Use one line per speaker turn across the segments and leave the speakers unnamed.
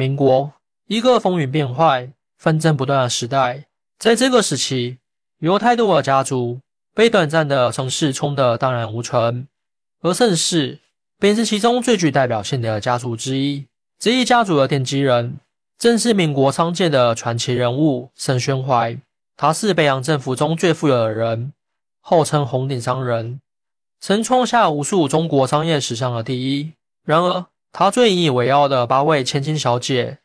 民国，一个风云变幻、纷争不断的时代。在这个时期，犹太多的家族被短暂的盛世冲得荡然无存，而盛世便是其中最具代表性的家族之一。这一家族的奠基人，正是民国商界的传奇人物盛宣怀。他是北洋政府中最富有的人，号称红顶商人，曾创下无数中国商业史上的第一。然而，他最引以为傲的八位千金小姐，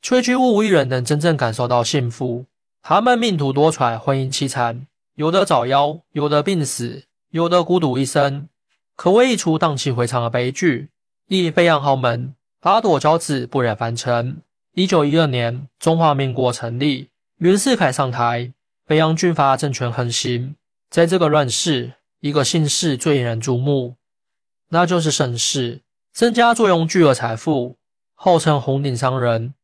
却几乎无一人能真正感受到幸福。她们命途多舛，婚姻凄惨，有的早夭，有的病死，有的孤独一生，可谓一出荡气回肠的悲剧。一北洋豪门，八朵娇子不忍凡尘。一九一二年，中华民国成立，袁世凯上台。北洋军阀政权横行，在这个乱世，一个姓氏最引人注目，那就是盛世。盛家坐拥巨额财富，号称红顶商人，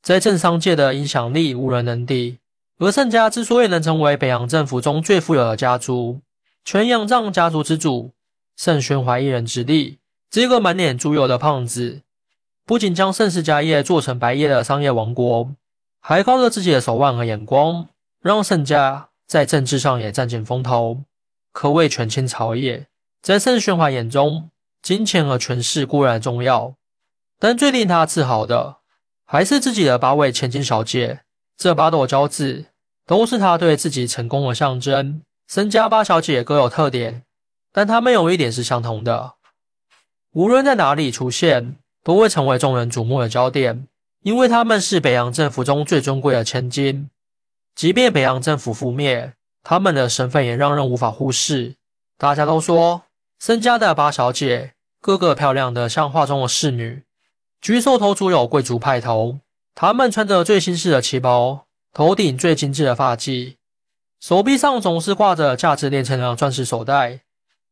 在政商界的影响力无人能敌。而盛家之所以能成为北洋政府中最富有的家族，全仰仗家族之主盛宣怀一人之力。这个满脸猪油的胖子，不仅将盛世家业做成白夜的商业王国，还靠着自己的手腕和眼光。让盛家在政治上也占尽风头，可谓权倾朝野。在盛宣怀眼中，金钱和权势固然重要，但最令他自豪的，还是自己的八位千金小姐。这八朵娇子，都是他对自己成功的象征。身家八小姐各有特点，但她们有一点是相同的：无论在哪里出现，都会成为众人瞩目的焦点，因为她们是北洋政府中最尊贵的千金。即便北洋政府覆灭，他们的身份也让人无法忽视。大家都说，盛家的八小姐个个漂亮的像画中的侍女，举手投足有贵族派头。她们穿着最新式的旗袍，头顶最精致的发髻，手臂上总是挂着价值连城的钻石手袋，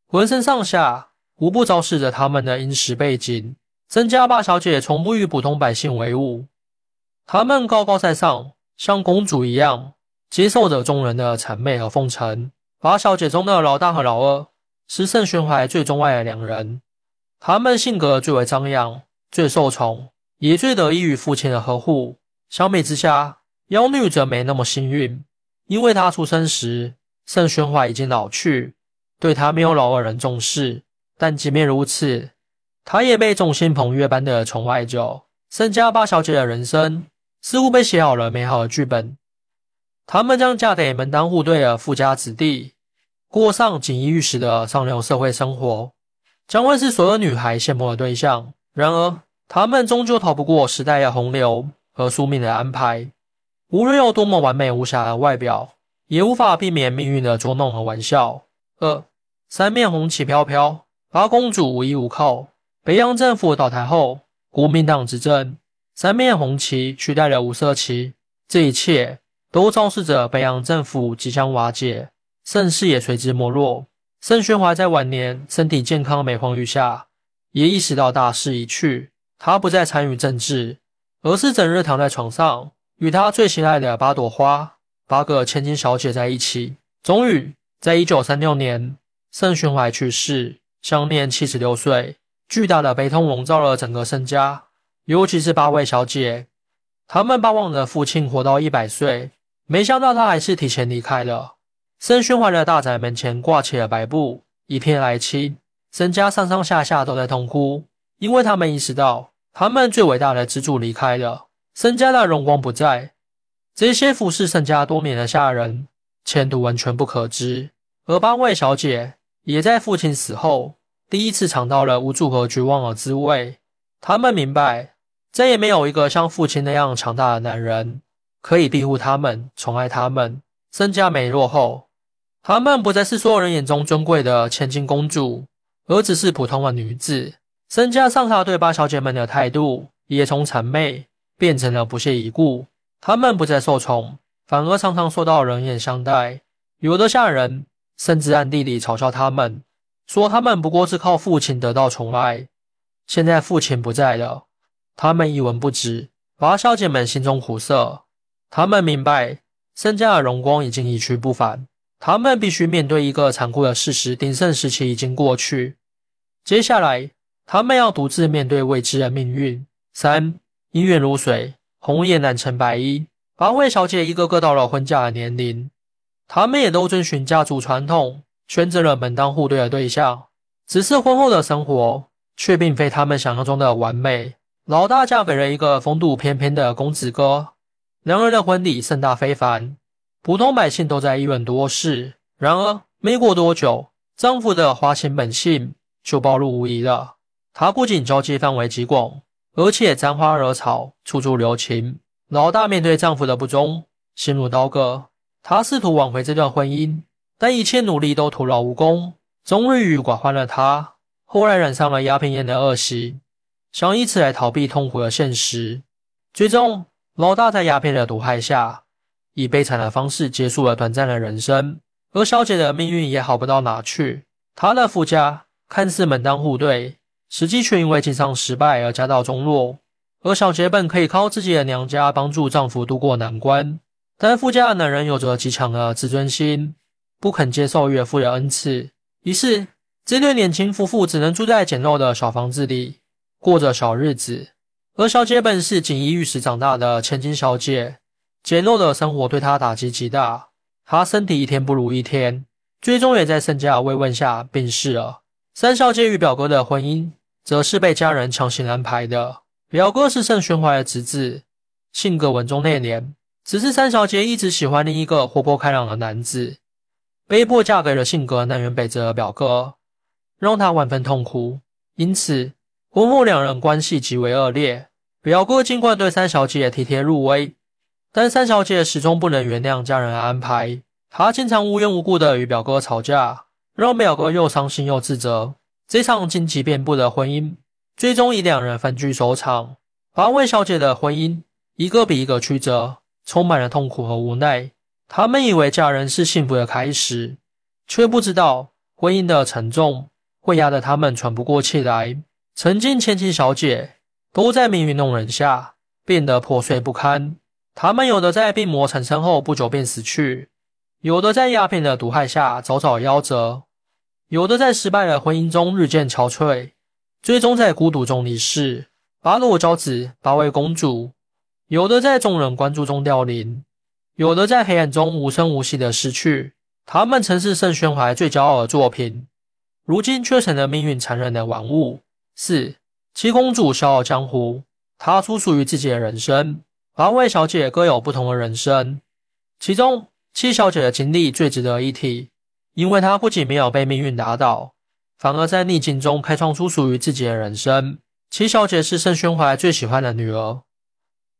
浑身上下无不昭示着他们的殷实背景。盛家八小姐从不与普通百姓为伍，她们高高在上。像公主一样接受着众人的谄媚和奉承。八小姐中的老大和老二是盛宣怀最钟爱的两人，他们性格最为张扬，最受宠，也最得益于父亲的呵护。相比之下，妖女则没那么幸运，因为她出生时盛宣怀已经老去，对她没有老二人重视。但即便如此，她也被众星捧月般的宠爱着。盛家八小姐的人生。似乎被写好了美好的剧本，他们将嫁给门当户对的富家子弟，过上锦衣玉食的上流社会生活，将会是所有女孩羡慕的对象。然而，他们终究逃不过时代的洪流和宿命的安排。无论有多么完美无瑕的外表，也无法避免命运的捉弄和玩笑。二三面红旗飘飘，八公主无依无靠。北洋政府倒台后，国民党执政。三面红旗取代了五色旗，这一切都昭示着北洋政府即将瓦解，盛世也随之没落。盛宣怀在晚年身体健康、每况愈下，也意识到大势已去，他不再参与政治，而是整日躺在床上，与他最心爱的八朵花、八个千金小姐在一起。终于，在一九三六年，盛宣怀去世，享年七十六岁。巨大的悲痛笼罩了整个盛家。尤其是八位小姐，他们巴望着父亲活到一百岁，没想到他还是提前离开了。盛宣怀的大宅门前挂起了白布，一片哀戚，盛家上上下下都在痛哭，因为他们意识到他们最伟大的支柱离开了，盛家的荣光不在。这些服侍盛家多年的下人，前途完全不可知。而八位小姐也在父亲死后，第一次尝到了无助和绝望的滋味。他们明白。再也没有一个像父亲那样强大的男人可以庇护他们、宠爱他们。身家没落后，他们不再是所有人眼中尊贵的千金公主，而只是普通的女子。身家上他对八小姐们的态度也从谄媚变成了不屑一顾。他们不再受宠，反而常常受到人眼相待。有的下人甚至暗地里嘲笑他们，说他们不过是靠父亲得到宠爱。现在父亲不在了。他们一文不值，八小姐们心中苦涩。他们明白，身家的荣光已经一去不返。他们必须面对一个残酷的事实：鼎盛时期已经过去。接下来，他们要独自面对未知的命运。三姻缘如水，红颜难成白衣。八位小姐一个个到了婚嫁的年龄，她们也都遵循家族传统，选择了门当户对的对象。只是婚后的生活却并非他们想象中的完美。老大嫁给了一个风度翩翩的公子哥，两人的婚礼盛大非凡，普通百姓都在议论多事。然而，没过多久，丈夫的花心本性就暴露无遗了。他不仅交际范围极广，而且沾花惹草，处处留情。老大面对丈夫的不忠，心如刀割。她试图挽回这段婚姻，但一切努力都徒劳无功。终日郁郁寡欢的她，后来染上了鸦片烟的恶习，想以此来逃避痛苦的现实。最终，老大在鸦片的毒害下，以悲惨的方式结束了短暂的人生。而小姐的命运也好不到哪去，她的夫家看似门当户对，实际却因为经商失败而家道中落。而小姐本可以靠自己的娘家帮助丈夫渡过难关，但夫家的男人有着极强的自尊心，不肯接受岳父的恩赐，于是这对年轻夫妇只能住在简陋的小房子里，过着小日子。而小姐本是锦衣玉食长大的千金小姐，简陋的生活对他打击极大。他身体一天不如一天，最终也在身家慰问下病逝了。三小姐与表哥的婚姻，则是被家人强行安排的。表哥是盛宣怀的侄子，性格稳重内敛，只是三小姐一直喜欢另一个活泼开朗的男子，被迫嫁给了性格南辕北辙的表哥，让她万分痛苦。因此，婚后两人关系极为恶劣。表哥尽管对三小姐体贴入微。但三小姐始终不能原谅家人的安排，她经常无缘无故的与表哥吵架，让表哥又伤心又自责。这场荆棘遍布的婚姻，最终以两人分居收场。八位小姐的婚姻，一个比一个曲折，充满了痛苦和无奈。她们以为嫁人是幸福的开始，却不知道婚姻的沉重会压得她们喘不过气来。曾经千金小姐，都在命运弄人下变得破碎不堪。他们有的在病魔产生后不久便死去，有的在鸦片的毒害下早早夭折，有的在失败的婚姻中日渐憔悴，最终在孤独中离世。八落娇子，八位公主，有的在众人关注中凋零，有的在黑暗中无声无息的逝去。他们曾是盛宣怀最骄傲的作品，如今却成了命运残忍的玩物。四七公主笑傲江湖，踏出属于自己的人生。八位小姐各有不同的人生，其中七小姐的经历最值得一提，因为她不仅没有被命运打倒，反而在逆境中开创出属于自己的人生。七小姐是盛宣怀最喜欢的女儿，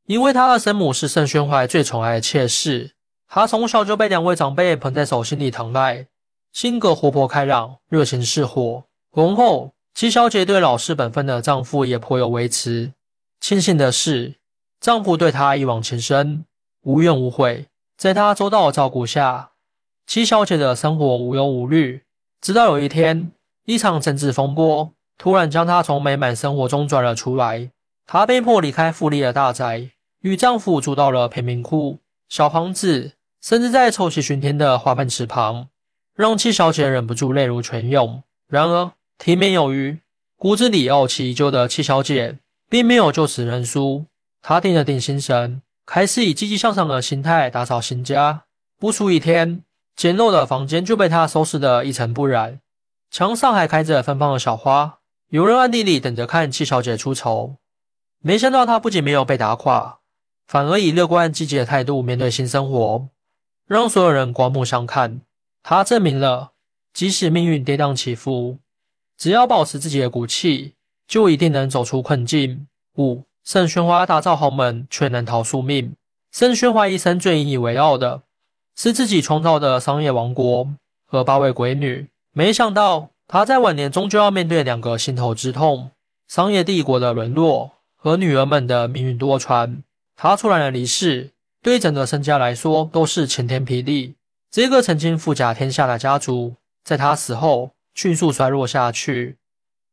因为她的生母是盛宣怀最宠爱的妾室，她从小就被两位长辈捧在手心里疼爱，性格活泼开朗，热情似火。婚后，七小姐对老实本分的丈夫也颇有微词。庆幸的是。丈夫对她一往情深，无怨无悔。在她周到的照顾下，七小姐的生活无忧无虑。直到有一天，一场政治风波突然将她从美满生活中拽了出来。她被迫离开富丽的大宅，与丈夫住到了贫民窟小房子，甚至在臭气熏天的花盆池旁，让七小姐忍不住泪如泉涌。然而，体面有余、骨子里傲气依旧的七小姐，并没有就此认输。他定了定心神，开始以积极向上的心态打扫新家。不出一天，简陋的房间就被他收拾得一尘不染，墙上还开着芬芳的小花。有人暗地里等着看七小姐出丑。没想到她不仅没有被打垮，反而以乐观积极的态度面对新生活，让所有人刮目相看。她证明了，即使命运跌宕起伏，只要保持自己的骨气，就一定能走出困境。五。盛宣怀打造豪门，却难逃宿命。盛宣怀一生最引以为傲的是自己创造的商业王国和八位闺女。没想到他在晚年终究要面对两个心头之痛：商业帝国的沦落和女儿们的命运多舛。他突然的离世，对整个盛家来说都是晴天霹雳。这个曾经富甲天下的家族，在他死后迅速衰落下去，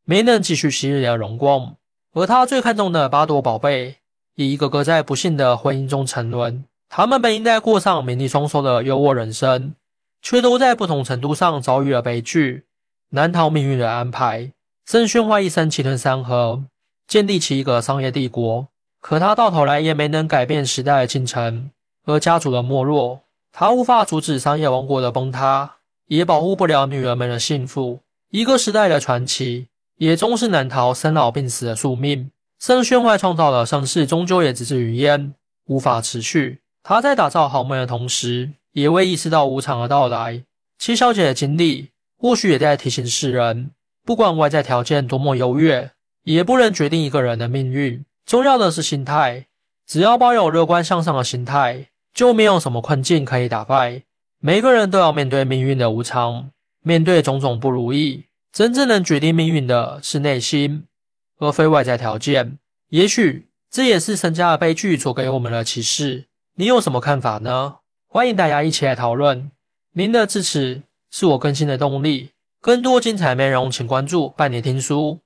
没能继续昔日的荣光。而他最看重的八朵宝贝，也一个个在不幸的婚姻中沉沦。他们本应该过上名利双收的优渥人生，却都在不同程度上遭遇了悲剧，难逃命运的安排。盛宣怀一生气吞山河，建立起一个商业帝国，可他到头来也没能改变时代的进程，而家族的没落，他无法阻止商业王国的崩塌，也保护不了女儿们的幸福。一个时代的传奇，也终是难逃生老病死的宿命。盛宣怀创造的盛世，终究也只是云烟，无法持续。他在打造豪门的同时，也未意识到无常的到来。七小姐的经历，或许也在提醒世人：不管外在条件多么优越，也不能决定一个人的命运。重要的是心态，只要抱有乐观向上的心态，就没有什么困境可以打败。每个人都要面对命运的无常，面对种种不如意。真正能决定命运的是内心。而非外在条件，也许这也是陈家的悲剧所给我们的启示。你有什么看法呢？欢迎大家一起来讨论。您的支持是我更新的动力。更多精彩内容，请关注伴你听书。